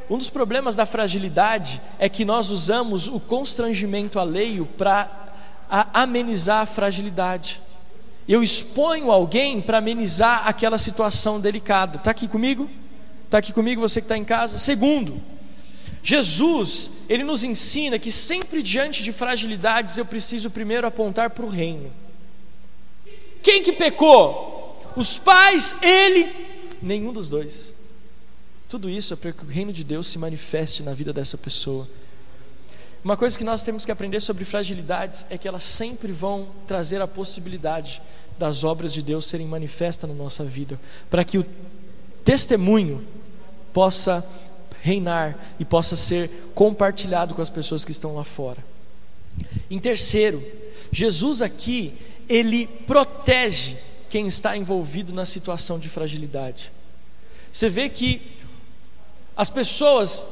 Um dos problemas da fragilidade é que nós usamos o constrangimento alheio para amenizar a fragilidade. Eu exponho alguém para amenizar aquela situação delicada. Está aqui comigo? Está aqui comigo você que está em casa? Segundo, Jesus, ele nos ensina que sempre diante de fragilidades eu preciso primeiro apontar para o reino. Quem que pecou? Os pais, ele, nenhum dos dois. Tudo isso é para que o reino de Deus se manifeste na vida dessa pessoa. Uma coisa que nós temos que aprender sobre fragilidades é que elas sempre vão trazer a possibilidade das obras de Deus serem manifestas na nossa vida, para que o testemunho possa reinar e possa ser compartilhado com as pessoas que estão lá fora. Em terceiro, Jesus aqui, ele protege quem está envolvido na situação de fragilidade. Você vê que as pessoas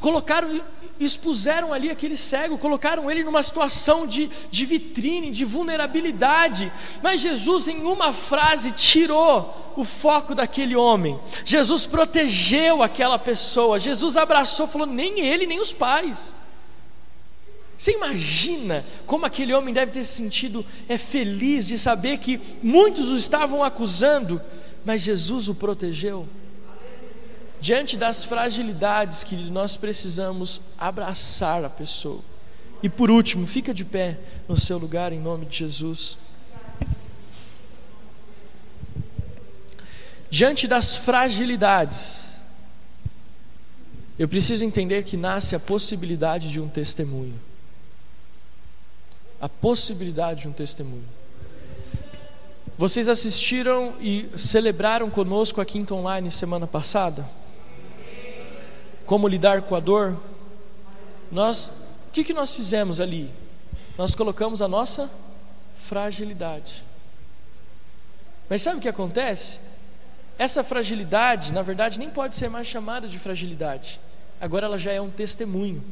colocaram expuseram ali aquele cego, colocaram ele numa situação de, de vitrine, de vulnerabilidade. Mas Jesus, em uma frase, tirou o foco daquele homem. Jesus protegeu aquela pessoa. Jesus abraçou, falou: nem ele, nem os pais. Você imagina como aquele homem deve ter se sentido é feliz de saber que muitos o estavam acusando, mas Jesus o protegeu. Diante das fragilidades que nós precisamos abraçar a pessoa. E por último, fica de pé no seu lugar em nome de Jesus. Diante das fragilidades, eu preciso entender que nasce a possibilidade de um testemunho. A possibilidade de um testemunho. Vocês assistiram e celebraram conosco a Quinta Online semana passada? Como lidar com a dor, nós, o que, que nós fizemos ali? Nós colocamos a nossa fragilidade. Mas sabe o que acontece? Essa fragilidade, na verdade, nem pode ser mais chamada de fragilidade. Agora ela já é um testemunho.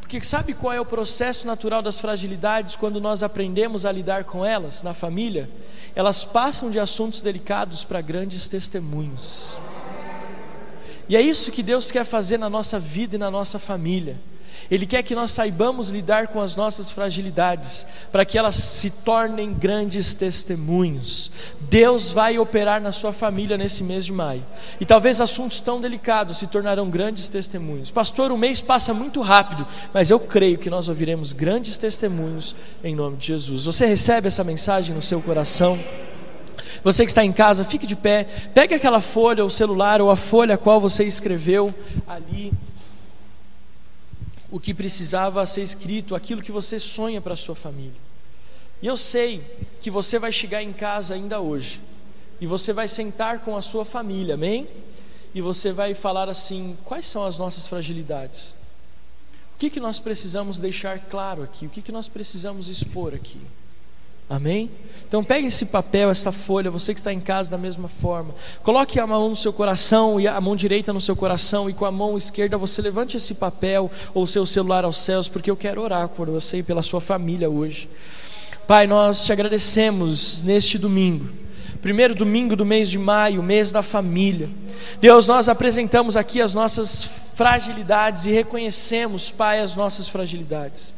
Porque sabe qual é o processo natural das fragilidades quando nós aprendemos a lidar com elas na família? Elas passam de assuntos delicados para grandes testemunhos. E é isso que Deus quer fazer na nossa vida e na nossa família. Ele quer que nós saibamos lidar com as nossas fragilidades, para que elas se tornem grandes testemunhos. Deus vai operar na sua família nesse mês de maio. E talvez assuntos tão delicados se tornarão grandes testemunhos. Pastor, o mês passa muito rápido, mas eu creio que nós ouviremos grandes testemunhos em nome de Jesus. Você recebe essa mensagem no seu coração? Você que está em casa, fique de pé, pegue aquela folha, o celular ou a folha a qual você escreveu ali o que precisava ser escrito, aquilo que você sonha para a sua família. E eu sei que você vai chegar em casa ainda hoje, e você vai sentar com a sua família, amém? E você vai falar assim: quais são as nossas fragilidades? O que, que nós precisamos deixar claro aqui? O que, que nós precisamos expor aqui? Amém? Então pegue esse papel, essa folha, você que está em casa da mesma forma. Coloque a mão no seu coração e a mão direita no seu coração e com a mão esquerda você levante esse papel ou seu celular aos céus, porque eu quero orar por você e pela sua família hoje. Pai, nós te agradecemos neste domingo. Primeiro domingo do mês de maio, mês da família. Deus, nós apresentamos aqui as nossas fragilidades e reconhecemos, Pai, as nossas fragilidades.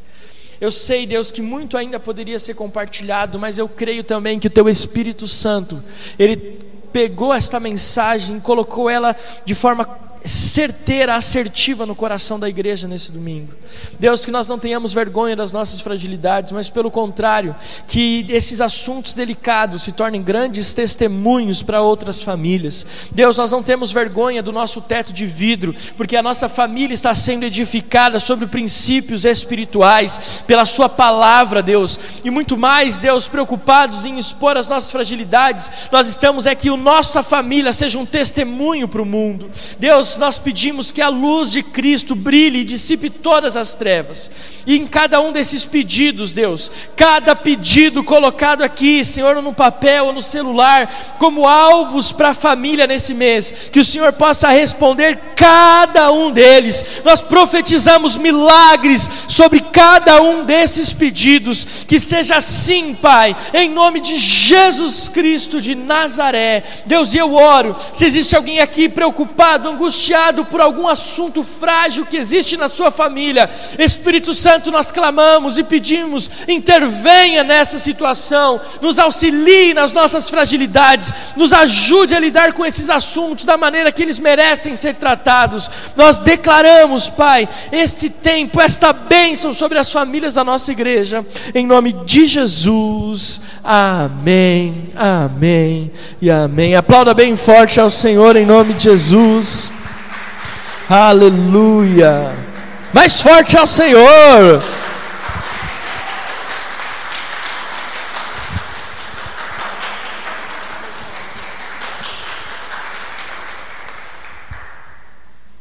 Eu sei, Deus, que muito ainda poderia ser compartilhado, mas eu creio também que o Teu Espírito Santo, Ele pegou esta mensagem, colocou ela de forma certeira, assertiva no coração da igreja nesse domingo. Deus, que nós não tenhamos vergonha das nossas fragilidades, mas pelo contrário, que esses assuntos delicados se tornem grandes testemunhos para outras famílias. Deus, nós não temos vergonha do nosso teto de vidro, porque a nossa família está sendo edificada sobre princípios espirituais, pela Sua palavra, Deus, e muito mais, Deus, preocupados em expor as nossas fragilidades, nós estamos é que a nossa família seja um testemunho para o mundo. Deus, Nós pedimos que a luz de Cristo brilhe e dissipe todas as trevas. E em cada um desses pedidos, Deus, cada pedido colocado aqui, Senhor, no papel ou no celular, como alvos para a família nesse mês, que o Senhor possa responder cada um deles. Nós profetizamos milagres sobre cada um desses pedidos, que seja assim, Pai, em nome de Jesus Cristo de Nazaré. Deus, e eu oro, se existe alguém aqui preocupado, angustiado, angustiado por algum assunto frágil que existe na sua família, Espírito Santo, nós clamamos e pedimos, intervenha nessa situação, nos auxilie nas nossas fragilidades, nos ajude a lidar com esses assuntos da maneira que eles merecem ser tratados. Nós declaramos, Pai, este tempo, esta bênção sobre as famílias da nossa igreja, em nome de Jesus. Amém, amém e amém. Aplauda bem forte ao Senhor em nome de Jesus. Aleluia. Mais forte ao Senhor.